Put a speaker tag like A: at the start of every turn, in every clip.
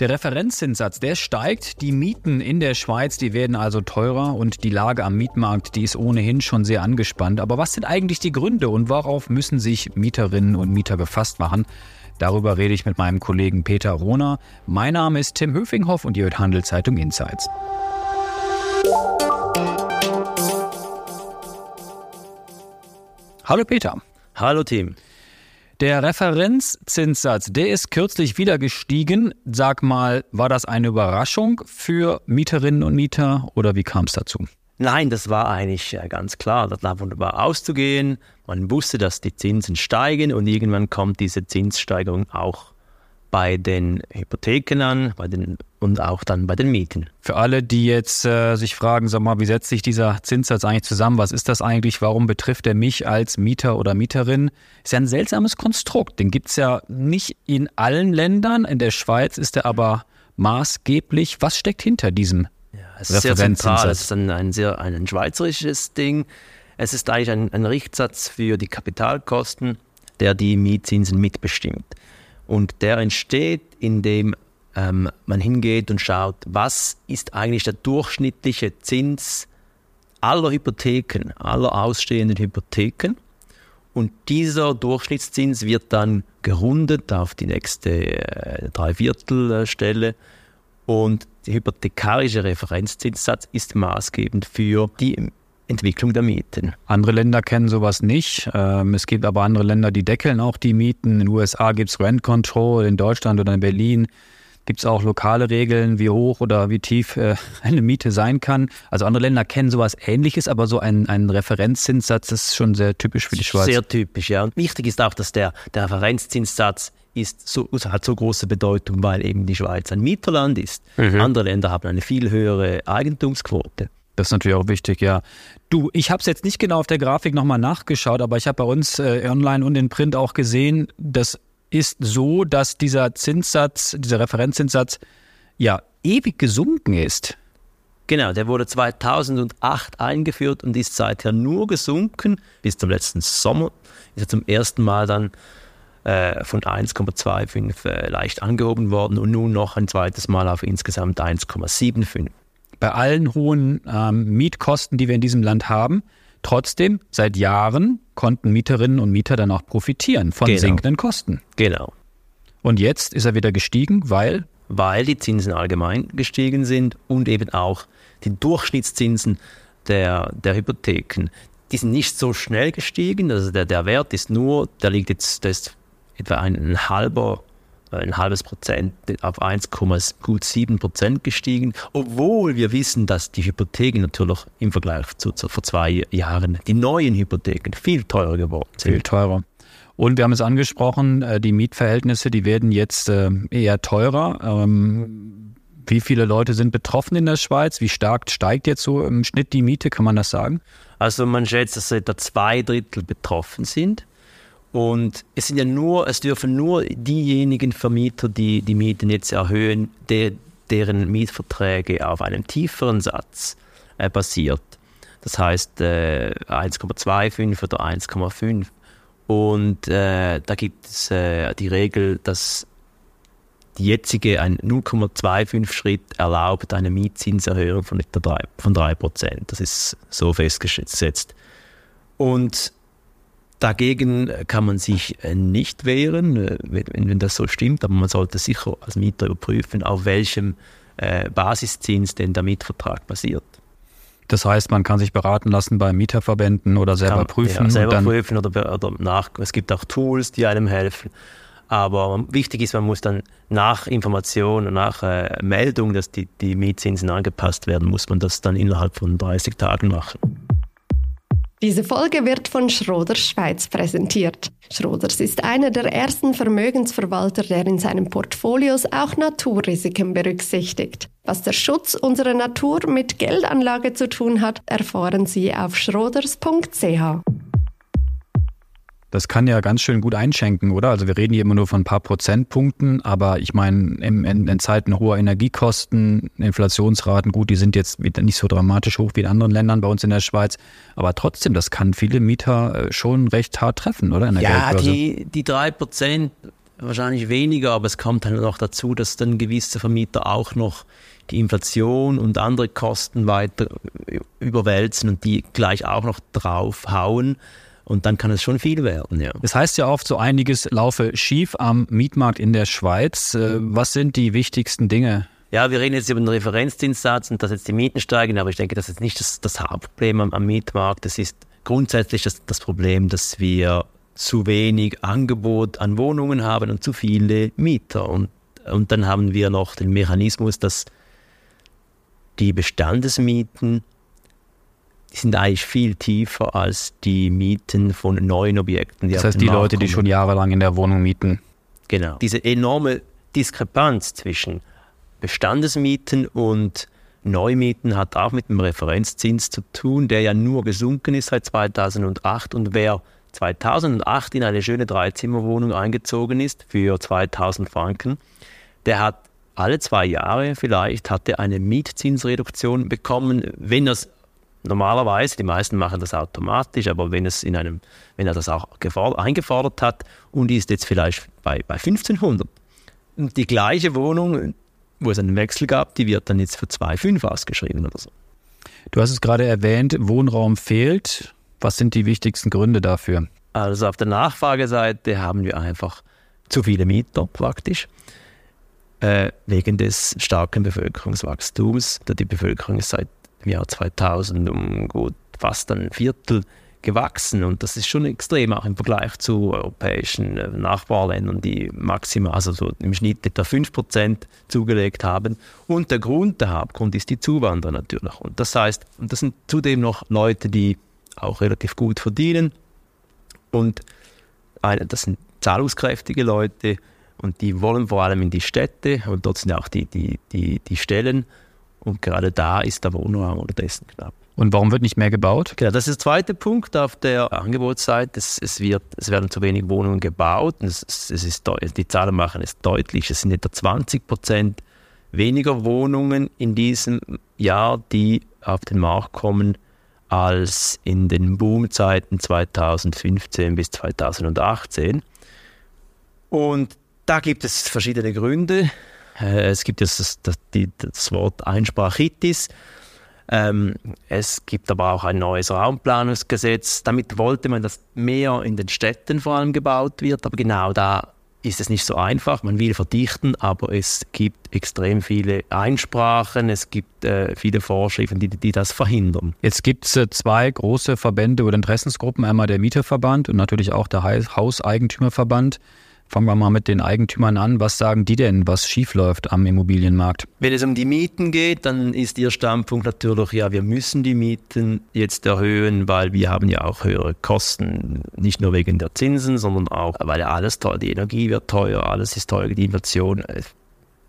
A: Der Referenzzinssatz, der steigt. Die Mieten in der Schweiz, die werden also teurer und die Lage am Mietmarkt, die ist ohnehin schon sehr angespannt. Aber was sind eigentlich die Gründe und worauf müssen sich Mieterinnen und Mieter gefasst machen? Darüber rede ich mit meinem Kollegen Peter Rohner. Mein Name ist Tim Höfinghoff und ihr hört Handelszeitung Insights. Hallo Peter.
B: Hallo Tim.
A: Der Referenzzinssatz, der ist kürzlich wieder gestiegen. Sag mal, war das eine Überraschung für Mieterinnen und Mieter oder wie kam es dazu?
B: Nein, das war eigentlich äh, ganz klar. Das war wunderbar auszugehen. Man wusste, dass die Zinsen steigen und irgendwann kommt diese Zinssteigerung auch bei den Hypotheken an bei den, und auch dann bei den Mieten.
A: Für alle, die jetzt äh, sich fragen, sag mal, wie setzt sich dieser Zinssatz eigentlich zusammen? Was ist das eigentlich? Warum betrifft er mich als Mieter oder Mieterin? Ist ja ein seltsames Konstrukt. Den gibt es ja nicht in allen Ländern. In der Schweiz ist er aber maßgeblich. Was steckt hinter diesem
B: ja, es ist sehr zentral. Es ist ein, ein, sehr, ein schweizerisches Ding. Es ist eigentlich ein, ein Richtsatz für die Kapitalkosten, der die Mietzinsen mitbestimmt. Und der entsteht, indem ähm, man hingeht und schaut, was ist eigentlich der durchschnittliche Zins aller Hypotheken, aller ausstehenden Hypotheken. Und dieser Durchschnittszins wird dann gerundet auf die nächste äh, Dreiviertelstelle. Und der hypothekarische Referenzzinssatz ist maßgebend für die Entwicklung der Mieten.
A: Andere Länder kennen sowas nicht. Ähm, es gibt aber andere Länder, die deckeln auch die Mieten. In den USA gibt es Rent Control, in Deutschland oder in Berlin gibt es auch lokale Regeln, wie hoch oder wie tief äh, eine Miete sein kann. Also andere Länder kennen sowas ähnliches, aber so ein, ein Referenzzinssatz ist schon sehr typisch für die Schweiz.
B: Sehr typisch, ja. Und wichtig ist auch, dass der, der Referenzzinssatz ist so, hat so große Bedeutung, weil eben die Schweiz ein Mieterland ist. Mhm. Andere Länder haben eine viel höhere Eigentumsquote.
A: Das ist natürlich auch wichtig, ja. Du, ich habe es jetzt nicht genau auf der Grafik nochmal nachgeschaut, aber ich habe bei uns äh, online und in Print auch gesehen, das ist so, dass dieser Zinssatz, dieser Referenzzinssatz, ja, ewig gesunken ist.
B: Genau, der wurde 2008 eingeführt und ist seither nur gesunken. Bis zum letzten Sommer ist er zum ersten Mal dann äh, von 1,25 äh, leicht angehoben worden und nun noch ein zweites Mal auf insgesamt 1,75
A: bei allen hohen ähm, Mietkosten, die wir in diesem Land haben. Trotzdem, seit Jahren konnten Mieterinnen und Mieter dann auch profitieren von genau. sinkenden Kosten.
B: Genau.
A: Und jetzt ist er wieder gestiegen, weil?
B: Weil die Zinsen allgemein gestiegen sind und eben auch die Durchschnittszinsen der, der Hypotheken. Die sind nicht so schnell gestiegen. Also der, der Wert ist nur, der liegt jetzt, der ist etwa ein, ein halber ein halbes Prozent auf 1,7 Prozent gestiegen, obwohl wir wissen, dass die Hypotheken natürlich im Vergleich zu, zu vor zwei Jahren, die neuen Hypotheken, viel teurer geworden sind.
A: Viel teurer. Und wir haben es angesprochen, äh, die Mietverhältnisse, die werden jetzt äh, eher teurer. Ähm, wie viele Leute sind betroffen in der Schweiz? Wie stark steigt jetzt so im Schnitt die Miete? Kann man das sagen?
B: Also man schätzt, dass etwa zwei Drittel betroffen sind. Und es sind ja nur, es dürfen nur diejenigen Vermieter, die die Mieten jetzt erhöhen, der, deren Mietverträge auf einem tieferen Satz äh, basiert. Das heißt äh, 1,25 oder 1,5. Und äh, da gibt es äh, die Regel, dass die jetzige ein 0,25 Schritt erlaubt eine Mietzinserhöhung von etwa 3, von 3% Das ist so festgesetzt. Und Dagegen kann man sich äh, nicht wehren, äh, wenn, das so stimmt, aber man sollte sicher als Mieter überprüfen, auf welchem äh, Basiszins denn der Mietvertrag basiert.
A: Das heißt, man kann sich beraten lassen bei Mieterverbänden oder selber kann, prüfen.
B: Ja, selber prüfen oder, oder nach. Es gibt auch Tools, die einem helfen. Aber wichtig ist, man muss dann nach Information und nach äh, Meldung, dass die, die Mietzinsen angepasst werden, muss man das dann innerhalb von 30 Tagen machen.
C: Diese Folge wird von Schroders Schweiz präsentiert. Schroders ist einer der ersten Vermögensverwalter, der in seinen Portfolios auch Naturrisiken berücksichtigt. Was der Schutz unserer Natur mit Geldanlage zu tun hat, erfahren Sie auf schroders.ch.
A: Das kann ja ganz schön gut einschenken, oder? Also wir reden hier immer nur von ein paar Prozentpunkten, aber ich meine, in, in, in Zeiten hoher Energiekosten, Inflationsraten, gut, die sind jetzt nicht so dramatisch hoch wie in anderen Ländern bei uns in der Schweiz, aber trotzdem, das kann viele Mieter äh, schon recht hart treffen, oder?
B: ja, die, die drei Prozent wahrscheinlich weniger, aber es kommt dann noch dazu, dass dann gewisse Vermieter auch noch die Inflation und andere Kosten weiter überwälzen und die gleich auch noch draufhauen. Und dann kann es schon viel werden, ja.
A: Das heißt ja oft, so einiges laufe schief am Mietmarkt in der Schweiz. Äh, was sind die wichtigsten Dinge?
B: Ja, wir reden jetzt über den Referenzzinssatz und dass jetzt die Mieten steigen, aber ich denke, das ist nicht das, das Hauptproblem am, am, Mietmarkt. Das ist grundsätzlich das, das Problem, dass wir zu wenig Angebot an Wohnungen haben und zu viele Mieter. Und, und dann haben wir noch den Mechanismus, dass die Bestandesmieten sind eigentlich viel tiefer als die Mieten von neuen Objekten.
A: das heißt, die Markt Leute, die schon jahrelang in der Wohnung mieten.
B: Genau. Diese enorme Diskrepanz zwischen Bestandesmieten und Neumieten hat auch mit dem Referenzzins zu tun, der ja nur gesunken ist seit 2008. Und wer 2008 in eine schöne Dreizimmerwohnung eingezogen ist für 2000 Franken, der hat alle zwei Jahre vielleicht hatte eine Mietzinsreduktion bekommen, wenn er normalerweise, die meisten machen das automatisch, aber wenn es in einem, wenn er das auch eingefordert hat und ist jetzt vielleicht bei, bei 1500 und die gleiche Wohnung, wo es einen Wechsel gab, die wird dann jetzt für 2,5 ausgeschrieben oder so.
A: Du hast es gerade erwähnt, Wohnraum fehlt. Was sind die wichtigsten Gründe dafür?
B: Also auf der Nachfrageseite haben wir einfach zu viele Mieter praktisch äh, wegen des starken Bevölkerungswachstums. Die Bevölkerung ist seit dem Jahr 2000 um gut fast ein Viertel gewachsen und das ist schon extrem, auch im Vergleich zu europäischen äh, Nachbarländern, die maximal, also so im Schnitt etwa 5% zugelegt haben. Und der Grund, der Hauptgrund ist die Zuwanderer natürlich. Und das heißt, und das sind zudem noch Leute, die auch relativ gut verdienen und eine, das sind zahlungskräftige Leute und die wollen vor allem in die Städte und dort sind auch die, die, die, die Stellen und gerade da ist der Wohnraum unterdessen knapp.
A: Und warum wird nicht mehr gebaut?
B: Genau, das ist der zweite Punkt auf der Angebotsseite. Es, es, wird, es werden zu wenig Wohnungen gebaut. Es, es ist, die Zahlen machen es deutlich. Es sind etwa 20 Prozent weniger Wohnungen in diesem Jahr, die auf den Markt kommen, als in den Boomzeiten 2015 bis 2018. Und da gibt es verschiedene Gründe. Äh, es gibt das, das, das Wort Einsprachitis. Ähm, es gibt aber auch ein neues Raumplanungsgesetz. Damit wollte man, dass mehr in den Städten vor allem gebaut wird. Aber genau da ist es nicht so einfach. Man will verdichten, aber es gibt extrem viele Einsprachen, es gibt äh, viele Vorschriften, die, die das verhindern.
A: Jetzt gibt es äh, zwei große Verbände oder Interessensgruppen, einmal der Mieterverband und natürlich auch der Hauseigentümerverband. Fangen wir mal mit den Eigentümern an. Was sagen die denn, was schiefläuft am Immobilienmarkt?
B: Wenn es um die Mieten geht, dann ist ihr Standpunkt natürlich, ja, wir müssen die Mieten jetzt erhöhen, weil wir haben ja auch höhere Kosten, nicht nur wegen der Zinsen, sondern auch, weil ja alles teuer, die Energie wird teuer, alles ist teuer, die Inflation, äh,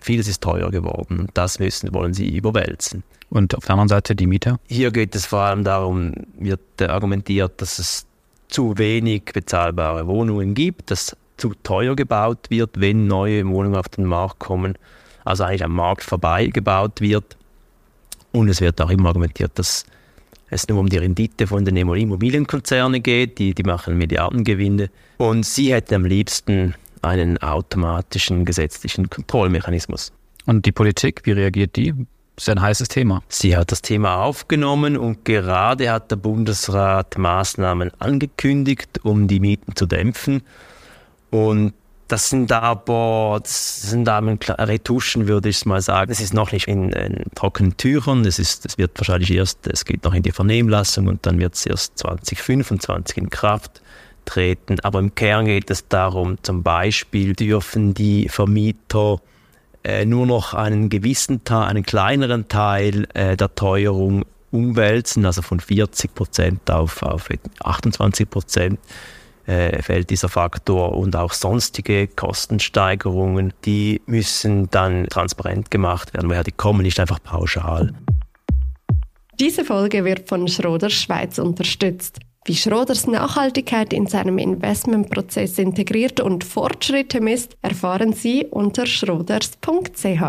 B: vieles ist teuer geworden und das müssen, wollen sie überwälzen.
A: Und auf der anderen Seite die Mieter?
B: Hier geht es vor allem darum, wird argumentiert, dass es zu wenig bezahlbare Wohnungen gibt, dass zu teuer gebaut wird, wenn neue Wohnungen auf den Markt kommen, also eigentlich am Markt vorbei gebaut wird. Und es wird auch immer argumentiert, dass es nur um die Rendite von den Immobilienkonzernen geht, die, die machen Milliardengewinne. Und sie hätten am liebsten einen automatischen gesetzlichen Kontrollmechanismus.
A: Und die Politik, wie reagiert die? Das ist ein heißes Thema.
B: Sie hat das Thema aufgenommen und gerade hat der Bundesrat Maßnahmen angekündigt, um die Mieten zu dämpfen. Und das sind aber, das sind aber Retuschen, würde ich mal sagen. Es ist noch nicht in, in trockenen Tüchern. Es, ist, es wird wahrscheinlich erst, es geht noch in die Vernehmlassung und dann wird es erst 2025 in Kraft treten. Aber im Kern geht es darum, zum Beispiel dürfen die Vermieter äh, nur noch einen gewissen Teil, einen kleineren Teil äh, der Teuerung umwälzen, also von 40 Prozent auf, auf 28 Prozent fällt dieser Faktor und auch sonstige Kostensteigerungen, die müssen dann transparent gemacht werden, weil die kommen nicht einfach pauschal.
C: Diese Folge wird von Schroders Schweiz unterstützt. Wie Schroders Nachhaltigkeit in seinem Investmentprozess integriert und Fortschritte misst, erfahren Sie unter schroders.ch.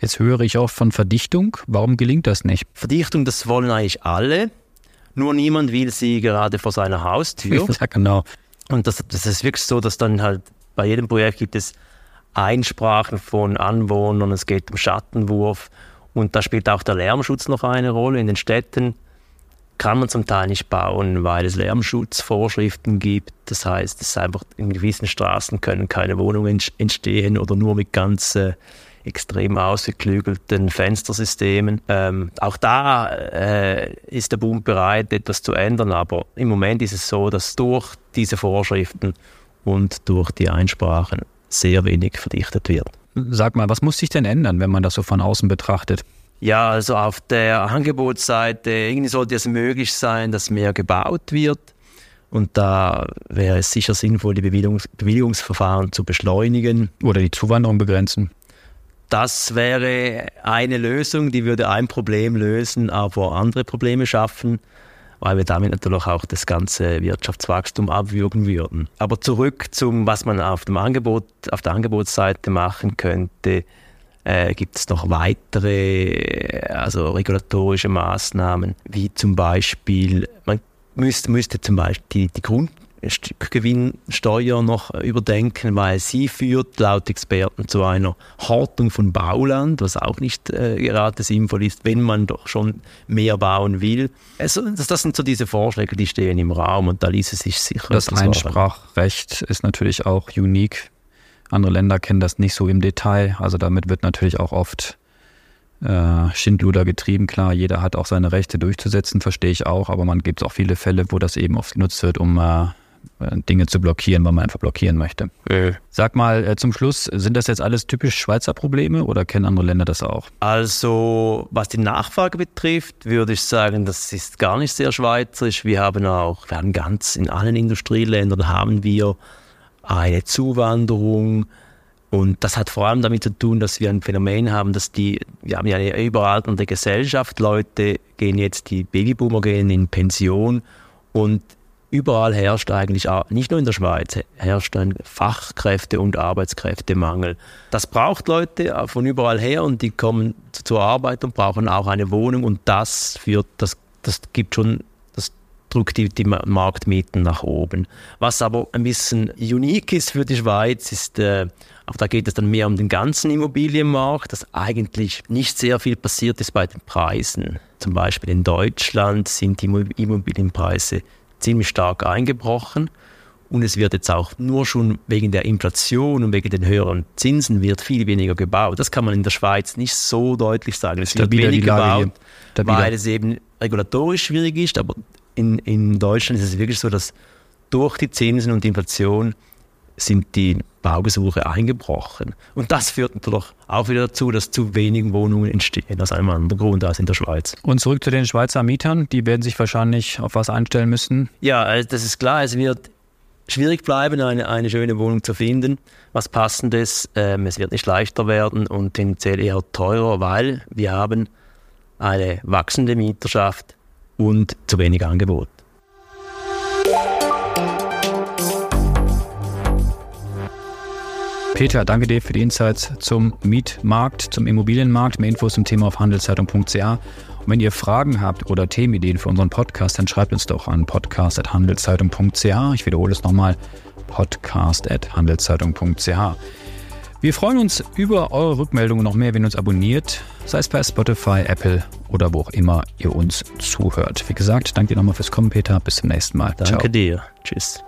A: Jetzt höre ich auch von Verdichtung. Warum gelingt das nicht?
B: Verdichtung, das wollen eigentlich alle. Nur niemand will sie gerade vor seiner Haustür.
A: Ja, genau.
B: Und das, das ist wirklich so, dass dann halt bei jedem Projekt gibt es Einsprachen von Anwohnern, es geht um Schattenwurf und da spielt auch der Lärmschutz noch eine Rolle. In den Städten kann man zum Teil nicht bauen, weil es Lärmschutzvorschriften gibt. Das heißt, es einfach in gewissen Straßen können keine Wohnungen entstehen oder nur mit ganz äh, extrem ausgeklügelten Fenstersystemen. Ähm, auch da äh, ist der Bund bereit, etwas zu ändern, aber im Moment ist es so, dass durch diese Vorschriften und durch die Einsprachen sehr wenig verdichtet wird.
A: Sag mal, was muss sich denn ändern, wenn man das so von außen betrachtet?
B: Ja, also auf der Angebotsseite, irgendwie sollte es möglich sein, dass mehr gebaut wird. Und da wäre es sicher sinnvoll, die Bewilligungs Bewilligungsverfahren zu beschleunigen.
A: Oder die Zuwanderung begrenzen.
B: Das wäre eine Lösung, die würde ein Problem lösen, aber andere Probleme schaffen, weil wir damit natürlich auch das ganze Wirtschaftswachstum abwürgen würden. Aber zurück zum, was man auf, dem Angebot, auf der Angebotsseite machen könnte. Äh, gibt es noch weitere, also regulatorische Maßnahmen, wie zum Beispiel, man müsste, müsste zum Beispiel die, die Grund, Gewinnsteuer noch überdenken, weil sie führt laut Experten zu einer Hortung von Bauland, was auch nicht äh, gerade sinnvoll ist, wenn man doch schon mehr bauen will. Also, das, das, sind so diese Vorschläge, die stehen im Raum und da ließe sich sicher.
A: Das Einsprachrecht ist natürlich auch unique. Andere Länder kennen das nicht so im Detail. Also damit wird natürlich auch oft äh, Schindluder getrieben. Klar, jeder hat auch seine Rechte durchzusetzen, verstehe ich auch, aber man gibt auch viele Fälle, wo das eben oft genutzt wird, um äh, Dinge zu blockieren, weil man einfach blockieren möchte.
B: Äh.
A: Sag mal äh, zum Schluss, sind das jetzt alles typisch Schweizer Probleme oder kennen andere Länder das auch?
B: Also, was die Nachfrage betrifft, würde ich sagen, das ist gar nicht sehr schweizerisch. Wir haben auch, wir haben ganz in allen Industrieländern haben wir eine Zuwanderung. Und das hat vor allem damit zu tun, dass wir ein Phänomen haben, dass die, wir haben ja eine überalternde Gesellschaft, Leute gehen jetzt, die Babyboomer gehen in Pension und überall herrscht eigentlich, nicht nur in der Schweiz, herrscht ein Fachkräfte- und Arbeitskräftemangel. Das braucht Leute von überall her und die kommen zur Arbeit und brauchen auch eine Wohnung und das führt, das, das gibt schon, das drückt die, die Marktmieten nach oben. Was aber ein bisschen unique ist für die Schweiz, ist, äh, auch da geht es dann mehr um den ganzen Immobilienmarkt, dass eigentlich nicht sehr viel passiert ist bei den Preisen. Zum Beispiel in Deutschland sind die Immobilienpreise ziemlich stark eingebrochen. Und es wird jetzt auch nur schon wegen der Inflation und wegen den höheren Zinsen wird viel weniger gebaut. Das kann man in der Schweiz nicht so deutlich sagen. Es
A: Stabiler
B: wird wenig gebaut, weil es eben regulatorisch schwierig ist. Aber in, in Deutschland ist es wirklich so, dass durch die Zinsen und die Inflation sind die Baugesuche eingebrochen. Und das führt natürlich auch wieder dazu, dass zu wenig Wohnungen entstehen, aus einem anderen Grund als in der Schweiz.
A: Und zurück zu den Schweizer Mietern, die werden sich wahrscheinlich auf was einstellen müssen.
B: Ja, also das ist klar, es wird schwierig bleiben, eine, eine schöne Wohnung zu finden, was passendes. Ähm, es wird nicht leichter werden und tendenziell eher teurer, weil wir haben eine wachsende Mieterschaft und zu wenig Angebot.
A: Peter, danke dir für die Insights zum Mietmarkt, zum Immobilienmarkt. Mehr Infos zum Thema auf handelszeitung.ch. Und wenn ihr Fragen habt oder Themenideen für unseren Podcast, dann schreibt uns doch an podcast.handelszeitung.ch. Ich wiederhole es nochmal, podcast.handelszeitung.ch. Wir freuen uns über eure Rückmeldungen noch mehr, wenn ihr uns abonniert, sei es bei Spotify, Apple oder wo auch immer ihr uns zuhört. Wie gesagt, danke dir nochmal fürs Kommen, Peter. Bis zum nächsten Mal.
B: Danke Ciao. dir. Tschüss.